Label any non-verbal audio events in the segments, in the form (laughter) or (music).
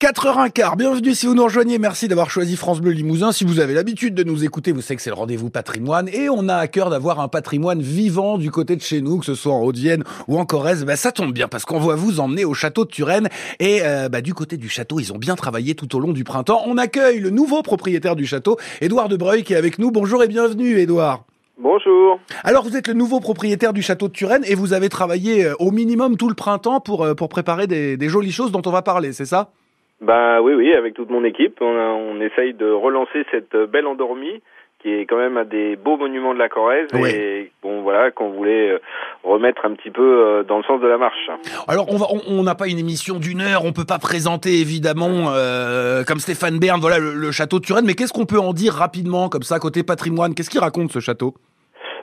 4h15, bienvenue si vous nous rejoignez, merci d'avoir choisi France Bleu Limousin. Si vous avez l'habitude de nous écouter, vous savez que c'est le rendez-vous patrimoine et on a à cœur d'avoir un patrimoine vivant du côté de chez nous, que ce soit en Haute-Vienne ou en Corrèze. Bah, ça tombe bien parce qu'on va vous emmener au château de Turenne et euh, bah, du côté du château, ils ont bien travaillé tout au long du printemps. On accueille le nouveau propriétaire du château, Édouard Debreuil, qui est avec nous. Bonjour et bienvenue Édouard. Bonjour. Alors vous êtes le nouveau propriétaire du château de Turenne et vous avez travaillé euh, au minimum tout le printemps pour, euh, pour préparer des, des jolies choses dont on va parler, c'est ça? Bah oui, oui, avec toute mon équipe, on, a- on essaye de relancer cette belle endormie qui est quand même un des beaux monuments de la Corrèze et bon voilà qu'on voulait euh, remettre un petit peu euh, dans le sens de la marche. Alors on va, on- on n'a pas une émission d'une heure, on peut pas présenter évidemment euh, comme Stéphane Bern, voilà le, le château de Turenne. Mais qu'est-ce qu'on peut en dire rapidement comme ça côté patrimoine? Qu'est-ce qu'il raconte ce château?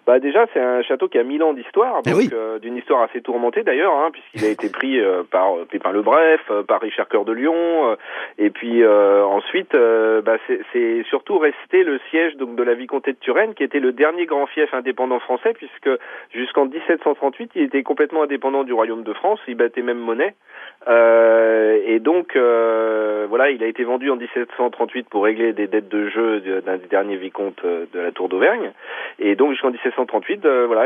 Bah déjà, c'est un château qui a mille ans d'histoire, eh euh, d'une histoire assez tourmentée d'ailleurs, hein, puisqu'il a été pris euh, par euh, Pépin le Bref, par Richard Cœur de Lion, et puis ensuite, bah, c'est surtout resté le siège donc de la vicomté de Turenne, qui était le dernier grand fief indépendant français, puisque jusqu'en 1738, il était complètement indépendant du royaume de France, il battait même monnaie, et donc voilà, il a été vendu en 1738 pour régler des dettes de jeu d'un des derniers vicomtes de la Tour d'Auvergne, et donc jusqu'en 17 1938, euh, voilà,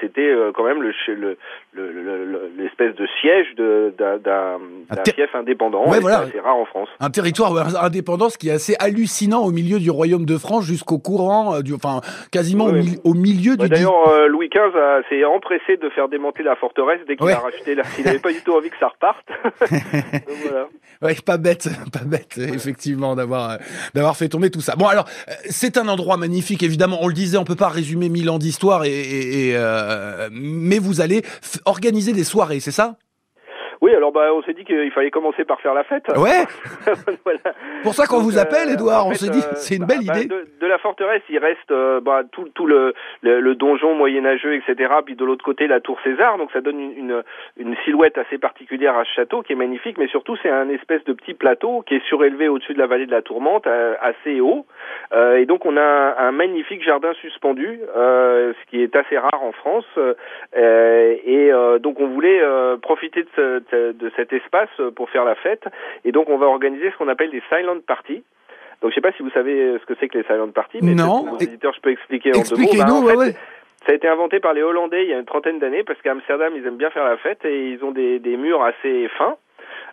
c'était euh, quand même l'espèce le, le, de siège d'un fief indépendant. C'est rare en France. Un territoire indépendant, ce qui est assez hallucinant au milieu du royaume de France jusqu'au courant, euh, enfin quasiment au, milieu bah, du. D'ailleurs, Louis XV s'est empressé de faire démonter la forteresse dès qu'il a racheté. La... Il n'avait pas du tout envie que ça reparte. Donc, (laughs) voilà. Ouais, pas bête, (laughs) pas bête, effectivement, d'avoir fait tomber tout ça. Bon, alors c'est un endroit magnifique, évidemment. On le disait, on peut pas résumer mille Milan ans d'histoire, et, euh, mais vous allez organiser des soirées, c'est ça? Oui, alors bah, on s'est dit qu'il fallait commencer par faire la fête. Ouais. (laughs) Voilà. Pour ça qu'on vous appelle, euh, Edouard. en On s'est dit, euh, c'est une bah, belle bah, idée. de, de la forteresse, il reste euh, bah, tout, tout le, le, le donjon moyenâgeux, etc. Puis de l'autre côté, la tour César. Donc ça donne une, une, une silhouette assez particulière à ce château qui est magnifique. Mais surtout, c'est un espèce de petit plateau qui est surélevé au-dessus de la vallée de la Tourmente, assez haut. Euh, et donc on a un, un magnifique jardin suspendu, euh, ce qui est assez rare en France. Euh, et euh, donc on voulait euh, profiter de, ce- de cet espace pour faire la fête. Et donc on va organiser ce qu'on appelle des silent parties. Donc je sais pas si vous savez ce que c'est que les silent parties, mais Non. vos auditeurs je peux expliquer en deux mots. Bah, en fait, ouais. Ça a été inventé par les Hollandais il y a une trentaine d'années parce qu'à Amsterdam ils aiment bien faire la fête et ils ont des, des murs assez fins.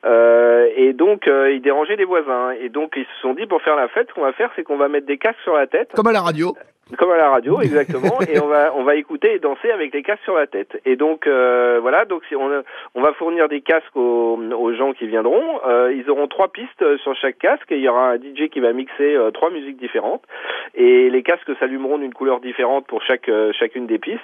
Euh, et donc euh, ils dérangeaient les voisins et donc ils se sont dit pour faire la fête ce qu'on va faire c'est qu'on va mettre des casques sur la tête Comme à la radio. Comme à la radio, (laughs) exactement, et on va on va écouter et danser avec les casques sur la tête. Et donc euh, voilà, donc si on on va fournir des casques aux, aux gens qui viendront. Euh, ils auront trois pistes euh, sur chaque casque et il y aura un DJ qui va mixer euh, trois musiques différentes. Et les casques s'allumeront d'une couleur différente pour chaque euh, chacune des pistes.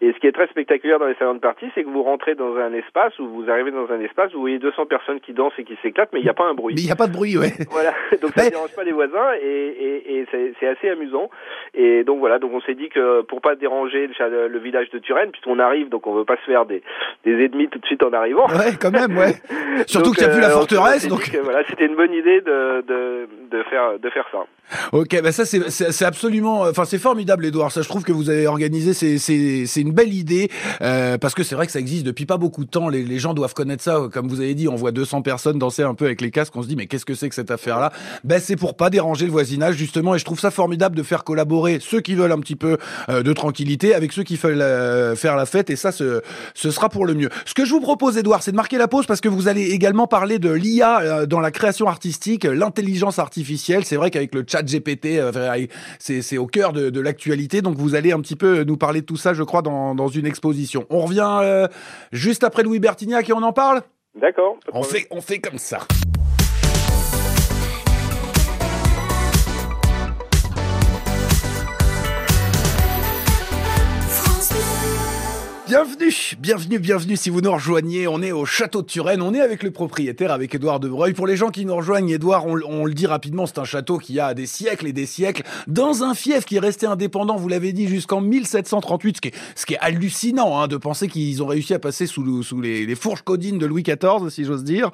Et ce qui est très spectaculaire dans les salons de partie, c'est que vous rentrez dans un espace ou vous arrivez dans un espace où vous voyez 200 personnes qui dansent et qui s'éclatent, mais il n'y a pas un bruit. Mais il n'y a pas de bruit, ouais. Voilà, (laughs) donc ça Mais- ne dérange pas les voisins et, et, et c'est c'est assez amusant. Et donc voilà, donc on s'est dit que pour pas déranger le, village de Turenne, puisqu'on arrive, donc on veut pas se faire des, des ennemis tout de suite en arrivant. Ouais, quand même, ouais. (laughs) Surtout qu'il n'y a plus la euh, forteresse, donc. que, voilà, c'était une bonne idée de, de, de faire de faire ça. Ok, bah ça c'est absolument, enfin c'est formidable, Edouard. Ça, je trouve que vous avez organisé, c'est c'est c'est une belle idée euh, parce que c'est vrai que ça existe depuis pas beaucoup de temps. Les, les gens doivent connaître ça, comme vous avez dit. On voit 200 personnes danser un peu avec les casques. On se dit mais qu'est-ce que c'est que cette affaire-là? Ben c'est pour pas déranger le voisinage justement. Et je trouve ça formidable de faire collaborer ceux qui veulent un petit peu euh, de tranquillité avec ceux qui veulent euh, faire la fête. Et ça, ce ce sera pour le mieux. Ce que je vous propose, Edouard, c'est de marquer la pause parce que vous allez également parler de l'IA euh, dans la création artistique, l'intelligence artificielle. C'est vrai qu'avec le chat GPT, c'est au cœur de, de l'actualité. Donc vous allez un petit peu nous parler de tout ça, je crois, dans, dans une exposition. On revient juste après Louis Bertignac et on en parle? D'accord. on fait, on fait comme ça. Bienvenue, bienvenue, bienvenue si vous nous rejoignez. On est au château de Turenne, on est avec le propriétaire, avec Édouard Debreuil. Pour les gens qui nous rejoignent, Édouard, on, le dit rapidement, c'est un château qui a des siècles et des siècles, dans un fief qui est resté indépendant, vous l'avez dit, jusqu'en 1738, ce qui est, ce qui est hallucinant hein, de penser qu'ils ont réussi à passer sous, le- sous les, les fourches codines de Louis XIV, si j'ose dire.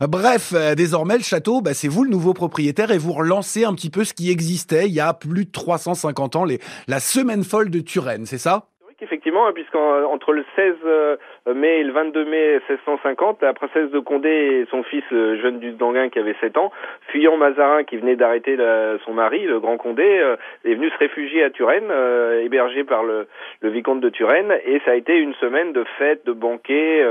Bref, euh, désormais, le château, bah, c'est vous le nouveau propriétaire et vous relancez un petit peu ce qui existait il y a plus de 350 ans, les, la semaine folle de Turenne, c'est ça? Effectivement, puisqu'entre le 16, euh, mai le 22 mai 1650, la princesse de Condé et son fils jeune duc d'Anguin qui avait 7 ans, fuyant Mazarin qui venait d'arrêter son mari, le grand Condé, est venu se réfugier à Turenne, hébergé par le, le vicomte de Turenne, et ça a été une semaine de fêtes, de banquets,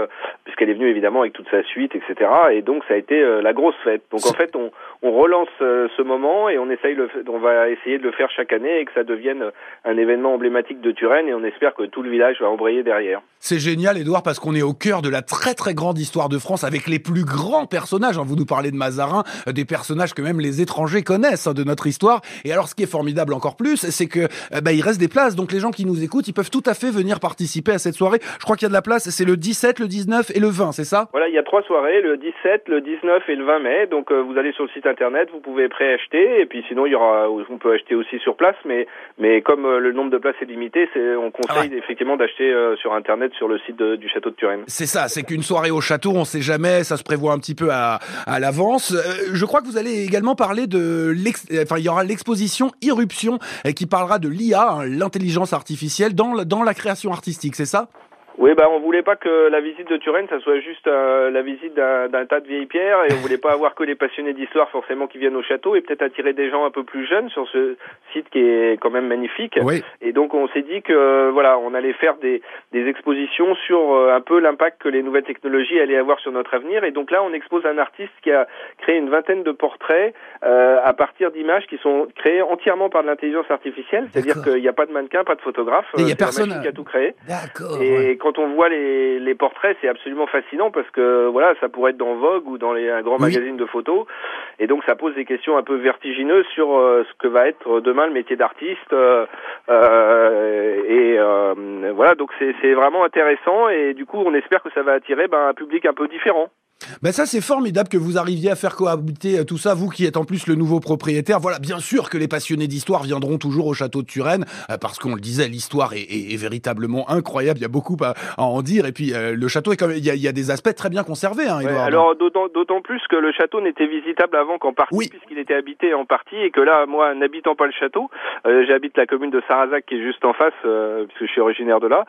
puisqu'elle est venue évidemment avec toute sa suite, etc. Et donc ça a été la grosse fête. Donc en fait, on, on relance ce moment et on essaye le, on va essayer de le faire chaque année et que ça devienne un événement emblématique de Turenne et on espère que tout le village va embrayer derrière. C'est génial, Edouard, parce qu'on est au cœur de la très très grande histoire de France avec les plus grands personnages. Hein. Vous nous parlez de Mazarin, euh, des personnages que même les étrangers connaissent hein, de notre histoire. Et alors, ce qui est formidable encore plus, c'est que euh, bah, il reste des places. Donc, les gens qui nous écoutent, ils peuvent tout à fait venir participer à cette soirée. Je crois qu'il y a de la place. C'est le 17, le 19 et le 20, c'est ça? Voilà, il y a trois soirées, le 17, le 19 et le 20 mai. Donc, euh, vous allez sur le site internet, vous pouvez préacheter. Et puis, sinon, il y aura, on peut acheter aussi sur place. Mais, mais comme le nombre de places est limité, c'est, on conseille ah effectivement d'acheter sur internet sur le site du château de Turenne. C'est ça, c'est qu'une soirée au château, on sait jamais, ça se prévoit un petit peu à, à l'avance. Euh, je crois que vous allez également parler de enfin il y aura l'exposition Irruption euh, qui parlera de l'IA, hein, l'intelligence artificielle dans dans la création artistique, c'est ça? Oui, bah on voulait pas que la visite de Turenne, ça soit juste euh, la visite d'un tas de vieilles pierres, et on voulait pas avoir que les passionnés d'histoire forcément qui viennent au château, et peut-être attirer des gens un peu plus jeunes sur ce site qui est quand même magnifique. Et donc on s'est dit que voilà, on allait faire des, des expositions sur euh, un peu l'impact que les nouvelles technologies allaient avoir sur notre avenir. Et donc là, on expose un artiste qui a créé une vingtaine de portraits euh, à partir d'images qui sont créées entièrement par de l'intelligence artificielle, c'est-à-dire qu'il n'y a pas de mannequin, pas de photographe, il y a personne qui a tout créé. D'accord quand on voit les, les portraits, c'est absolument fascinant parce que voilà, ça pourrait être dans Vogue ou dans les, un grand magazine de photos, et donc ça pose des questions un peu vertigineuses sur euh, ce que va être demain le métier d'artiste. Euh, euh et euh, voilà, donc c'est vraiment intéressant et du coup, on espère que ça va attirer ben, un public un peu différent. Ben ça c'est formidable que vous arriviez à faire cohabiter euh, tout ça, vous qui êtes en plus le nouveau propriétaire. Voilà, bien sûr que les passionnés d'histoire viendront toujours au château de Turenne, euh, parce qu'on le disait, l'histoire est, est, véritablement incroyable, il y a beaucoup à, en dire, et puis euh, le château, est quand même, il, y a, il y a des aspects très bien conservés. Hein, alors d'autant plus que le château n'était visitable avant qu'en partie, puisqu'il était habité en partie, et que là, moi, n'habitant pas le château, j'habite la commune de Sarazac qui est juste en face, puisque je suis originaire de là,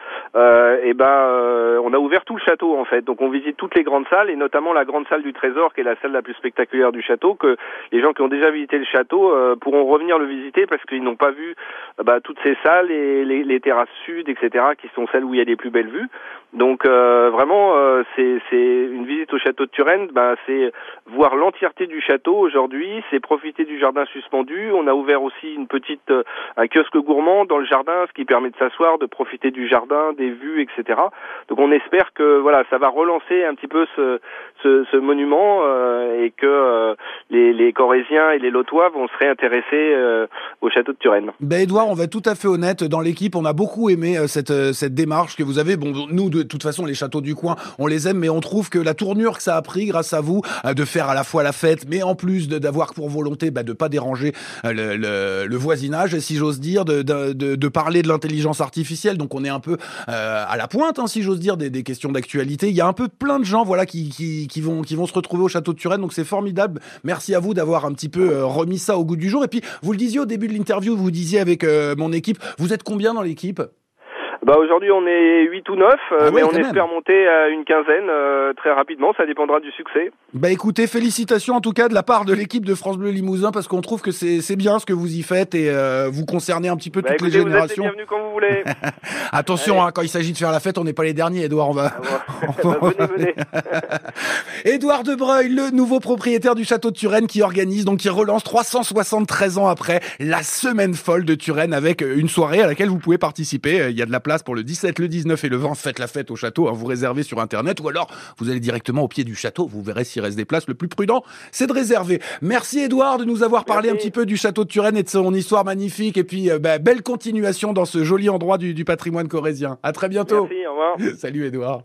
et ben on a ouvert tout le château en fait, donc on visite toutes les grandes salles, et notamment la grande salle du Trésor, qui est la salle la plus spectaculaire du château, que les gens qui ont déjà visité le château euh, pourront revenir le visiter parce qu'ils n'ont pas vu euh, bah, toutes ces salles et les, les, terrasses sud, etc., qui sont celles où il y a les plus belles vues. Donc euh, vraiment, c'est une visite au château de Turenne, bah, c'est voir l'entièreté du château aujourd'hui, c'est profiter du jardin suspendu. On a ouvert aussi une petite un kiosque gourmand dans le jardin, ce qui permet de s'asseoir, de profiter du jardin, des vues, etc. Donc on espère que voilà, ça va relancer un petit peu ce, ce, monument euh, et que euh, les, les, Corésiens et les Lotois vont se réintéresser euh, au château de Turenne. Ben Edouard, on va être tout à fait honnête, dans l'équipe, on a beaucoup aimé cette, cette démarche que vous avez. Bon, nous, de toute façon, les châteaux du coin, on les aime, mais on trouve que la tournure que ça a pris, grâce à vous, de faire à la fois la fête, mais en plus d'avoir pour volonté bah, de pas déranger le, le, le, voisinage, si j'ose dire, de, parler de l'intelligence artificielle. Donc on est un peu à la pointe, hein, si j'ose dire, des, questions d'actualité. Il y a un peu plein de gens, voilà, qui, qui vont, qui vont se retrouver au château de Turenne. Donc c'est formidable. Merci à vous d'avoir un petit peu euh, remis ça au goût du jour. Et puis, vous le disiez au début de l'interview, vous disiez avec euh, mon équipe, vous êtes combien dans l'équipe? Bah aujourd'hui on est 8 ou 9, euh, ah mais on espère monter à une quinzaine euh, très rapidement, ça dépendra du succès. Bah écoutez, félicitations en tout cas de la part de l'équipe de France Bleu Limousin parce qu'on trouve que c'est bien ce que vous y faites et euh, vous concernez un petit peu bah toutes les générations. Vous êtes quand vous voulez. (laughs) Attention, hein, quand il s'agit de faire la fête, on n'est pas les derniers, Edouard. On va. Ah (laughs) (laughs) bah, venez, venez. Edouard Debreuil, le nouveau propriétaire du château de Turenne qui organise, donc qui relance 373 ans après la semaine folle de Turenne avec une soirée à laquelle vous pouvez participer. Il y a de la place pour le 17, le 19 et le 20. Faites la fête au château, hein, vous réservez sur Internet ou alors vous allez directement au pied du château. Vous verrez s'il reste des places. Le plus prudent, c'est de réserver. Merci Edouard de nous avoir parlé un petit peu du château de Turenne et de son histoire magnifique. Et puis, euh, bah, belle continuation dans ce joli endroit du, du patrimoine corésien. À très bientôt. Merci, au revoir. (laughs) Salut Edouard.